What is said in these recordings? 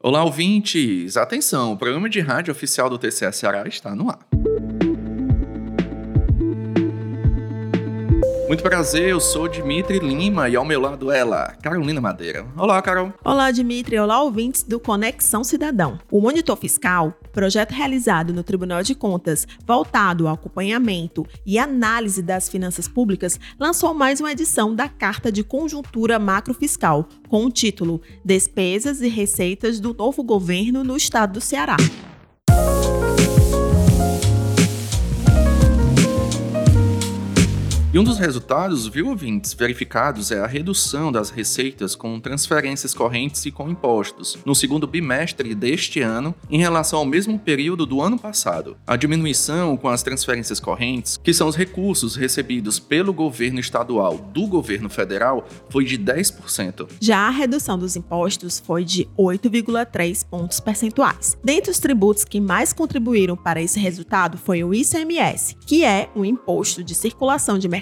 Olá, ouvintes! Atenção, o programa de rádio oficial do TCS Ceará está no ar. Muito prazer, eu sou Dimitri Lima e ao meu lado ela, Carolina Madeira. Olá, Carol. Olá, Dimitri. Olá, ouvintes do Conexão Cidadão. O Monitor Fiscal, projeto realizado no Tribunal de Contas, voltado ao acompanhamento e análise das finanças públicas, lançou mais uma edição da Carta de Conjuntura Macrofiscal, com o título Despesas e Receitas do Novo Governo no Estado do Ceará. E um dos resultados, viu, ouvintes, verificados é a redução das receitas com transferências correntes e com impostos no segundo bimestre deste ano em relação ao mesmo período do ano passado. A diminuição com as transferências correntes, que são os recursos recebidos pelo governo estadual do governo federal, foi de 10%. Já a redução dos impostos foi de 8,3 pontos percentuais. Dentre os tributos que mais contribuíram para esse resultado foi o ICMS, que é o imposto de circulação de mercadorias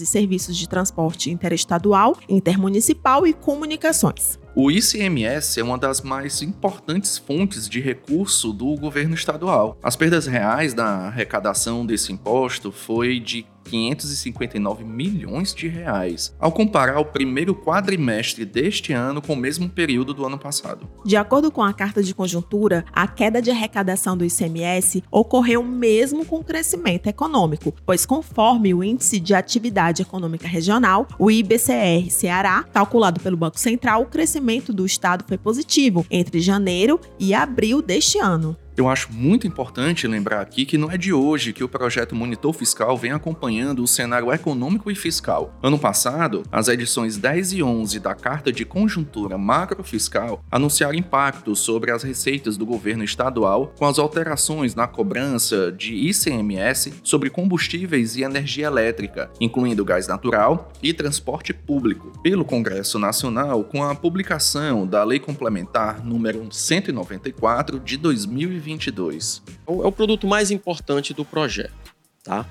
e serviços de transporte interestadual, intermunicipal e comunicações. O ICMS é uma das mais importantes fontes de recurso do governo estadual. As perdas reais da arrecadação desse imposto foi de 559 milhões de reais, ao comparar o primeiro quadrimestre deste ano com o mesmo período do ano passado. De acordo com a carta de conjuntura, a queda de arrecadação do ICMS ocorreu mesmo com o crescimento econômico, pois conforme o Índice de Atividade Econômica Regional, o IBCR Ceará, calculado pelo Banco Central, o crescimento do estado foi positivo entre janeiro e abril deste ano. Eu acho muito importante lembrar aqui que não é de hoje que o projeto Monitor Fiscal vem acompanhando o cenário econômico e fiscal. Ano passado, as edições 10 e 11 da Carta de Conjuntura Macrofiscal anunciaram impactos sobre as receitas do governo estadual com as alterações na cobrança de ICMS sobre combustíveis e energia elétrica, incluindo gás natural e transporte público, pelo Congresso Nacional com a publicação da Lei Complementar número 194 de 2020 2022? É o produto mais importante do projeto, tá?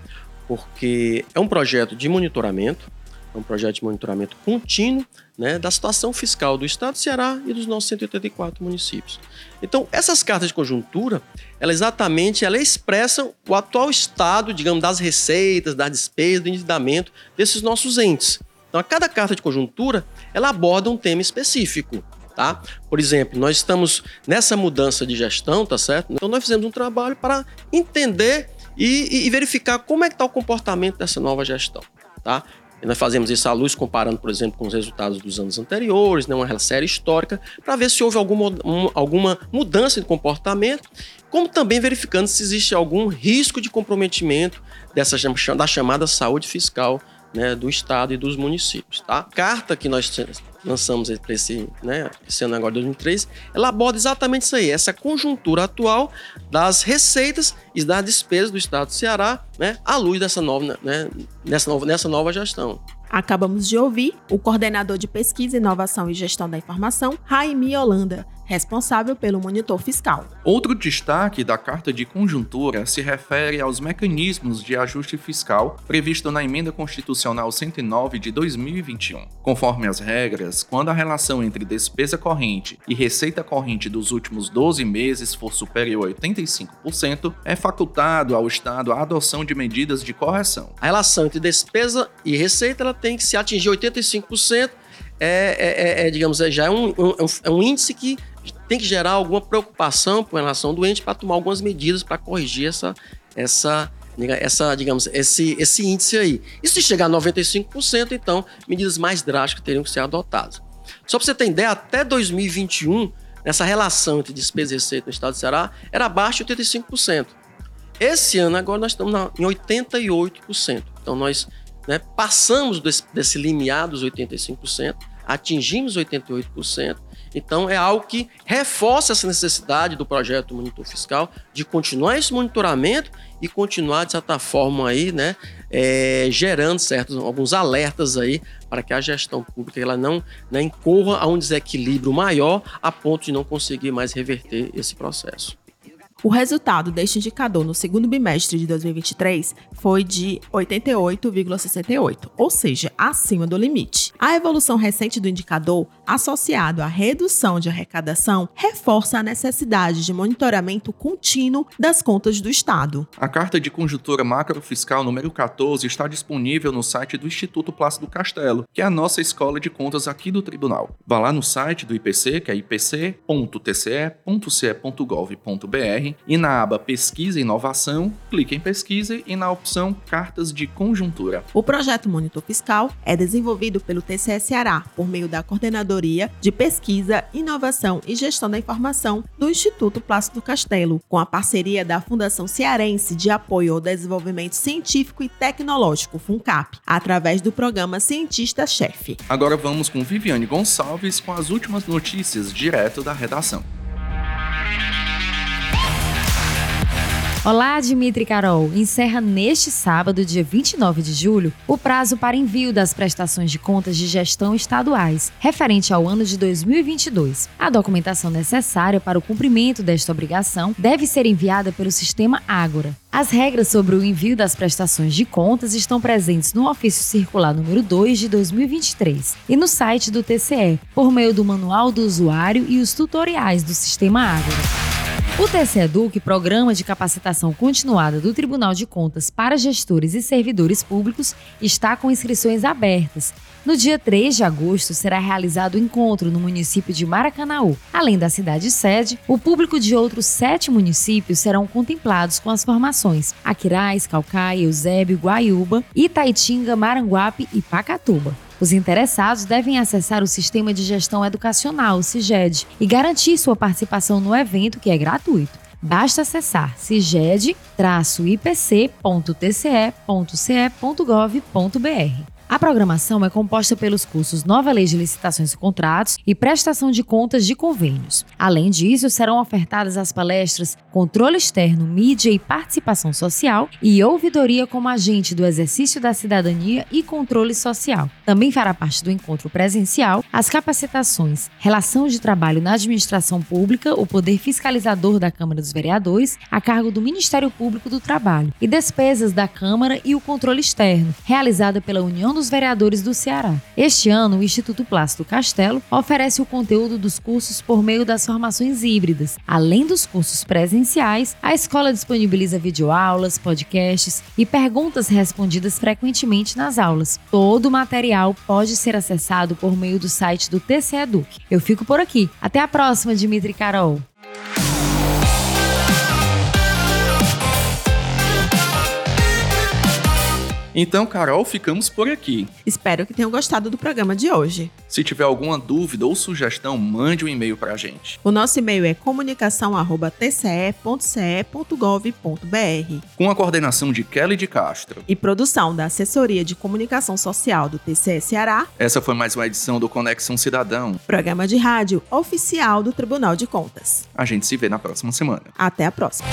Porque é um projeto de monitoramento, é um projeto de monitoramento contínuo né, da situação fiscal do Estado do Ceará e dos nossos 184 municípios. Então, essas cartas de conjuntura, elas exatamente elas expressam o atual estado, digamos, das receitas, das despesas, do endividamento desses nossos entes. Então, a cada carta de conjuntura, ela aborda um tema específico tá? Por exemplo, nós estamos nessa mudança de gestão, tá certo? Então nós fizemos um trabalho para entender e, e verificar como é que está o comportamento dessa nova gestão, tá? E nós fazemos isso à luz, comparando, por exemplo, com os resultados dos anos anteriores, né, uma série histórica, para ver se houve alguma, um, alguma mudança de comportamento, como também verificando se existe algum risco de comprometimento dessa, da chamada saúde fiscal né, do Estado e dos municípios. Tá? A carta que nós lançamos esse, né, esse ano agora, 2003, ela aborda exatamente isso aí, essa conjuntura atual das receitas e das despesas do Estado do Ceará, né, à luz dessa nova, né, nessa nova, nessa nova gestão. Acabamos de ouvir o coordenador de pesquisa, inovação e gestão da informação, Raimi Holanda, responsável pelo monitor fiscal. Outro destaque da Carta de Conjuntura se refere aos mecanismos de ajuste fiscal previsto na Emenda Constitucional 109 de 2021. Conforme as regras, quando a relação entre despesa corrente e receita corrente dos últimos 12 meses for superior a 85%, é facultado ao Estado a adoção de medidas de correção. A relação entre despesa e receita ela tem que se atingir 85%. É, é, é, digamos, é, já é um, um, é um índice que tem que gerar alguma preocupação com relação ao doente para tomar algumas medidas para corrigir essa, essa, essa, digamos, esse, esse índice aí. E se chegar a 95%, então medidas mais drásticas teriam que ser adotadas. Só para você ter ideia, até 2021, essa relação entre despesa e receita no estado do Ceará era abaixo de 85%. Esse ano, agora, nós estamos em 88%. Então, nós né, passamos desse, desse limiar dos 85%, atingimos 88%, então, é algo que reforça essa necessidade do projeto Monitor Fiscal de continuar esse monitoramento e continuar, de certa forma, aí, né, é, gerando certos, alguns alertas aí para que a gestão pública ela não né, incorra a um desequilíbrio maior a ponto de não conseguir mais reverter esse processo. O resultado deste indicador no segundo bimestre de 2023 foi de 88,68, ou seja, acima do limite. A evolução recente do indicador associado à redução de arrecadação, reforça a necessidade de monitoramento contínuo das contas do Estado. A Carta de Conjuntura Macrofiscal número 14 está disponível no site do Instituto Plácido Castelo, que é a nossa escola de contas aqui do tribunal. Vá lá no site do IPC, que é ipc.tce.ce.gov.br, e na aba Pesquisa e Inovação, clique em Pesquisa e na opção Cartas de Conjuntura. O projeto Monitor Fiscal é desenvolvido pelo TCE Ceará por meio da De Pesquisa, Inovação e Gestão da Informação do Instituto Plácido Castelo, com a parceria da Fundação Cearense de Apoio ao Desenvolvimento Científico e Tecnológico, FUNCAP, através do programa Cientista-Chefe. Agora vamos com Viviane Gonçalves com as últimas notícias direto da redação. Olá, Dimitri Carol. Encerra neste sábado, dia 29 de julho, o prazo para envio das prestações de contas de gestão estaduais, referente ao ano de 2022. A documentação necessária para o cumprimento desta obrigação deve ser enviada pelo sistema Ágora. As regras sobre o envio das prestações de contas estão presentes no Ofício Circular número 2 de 2023 e no site do TCE, por meio do Manual do Usuário e os tutoriais do sistema Ágora. O TCEDUC, Programa de Capacitação Continuada do Tribunal de Contas para Gestores e Servidores Públicos, está com inscrições abertas. No dia 3 de agosto será realizado o encontro no município de Maracanaú. Além da cidade sede, o público de outros sete municípios serão contemplados com as formações Aquiraz, Calcaia, Eusébio, Guaiúba, Itaitinga, Maranguape e Pacatuba. Os interessados devem acessar o Sistema de Gestão Educacional, o CIGED, e garantir sua participação no evento, que é gratuito. Basta acessar ciged-ipc.tce.ce.gov.br. A programação é composta pelos cursos Nova Lei de Licitações e Contratos e Prestação de Contas de Convênios. Além disso, serão ofertadas as palestras Controle Externo, Mídia e Participação Social e Ouvidoria como Agente do Exercício da Cidadania e Controle Social. Também fará parte do encontro presencial as capacitações Relação de Trabalho na Administração Pública, o Poder Fiscalizador da Câmara dos Vereadores, a cargo do Ministério Público do Trabalho, e Despesas da Câmara e o Controle Externo, realizada pela União dos dos Vereadores do Ceará. Este ano, o Instituto Plácido Castelo oferece o conteúdo dos cursos por meio das formações híbridas. Além dos cursos presenciais, a escola disponibiliza videoaulas, podcasts e perguntas respondidas frequentemente nas aulas. Todo o material pode ser acessado por meio do site do TC. Eu fico por aqui. Até a próxima, Dimitri Carol. Então, Carol, ficamos por aqui. Espero que tenham gostado do programa de hoje. Se tiver alguma dúvida ou sugestão, mande um e-mail para a gente. O nosso e-mail é comunicação@tce.ce.gov.br. Com a coordenação de Kelly de Castro e produção da Assessoria de Comunicação Social do TCE Ceará. Essa foi mais uma edição do Conexão Cidadão, programa de rádio oficial do Tribunal de Contas. A gente se vê na próxima semana. Até a próxima.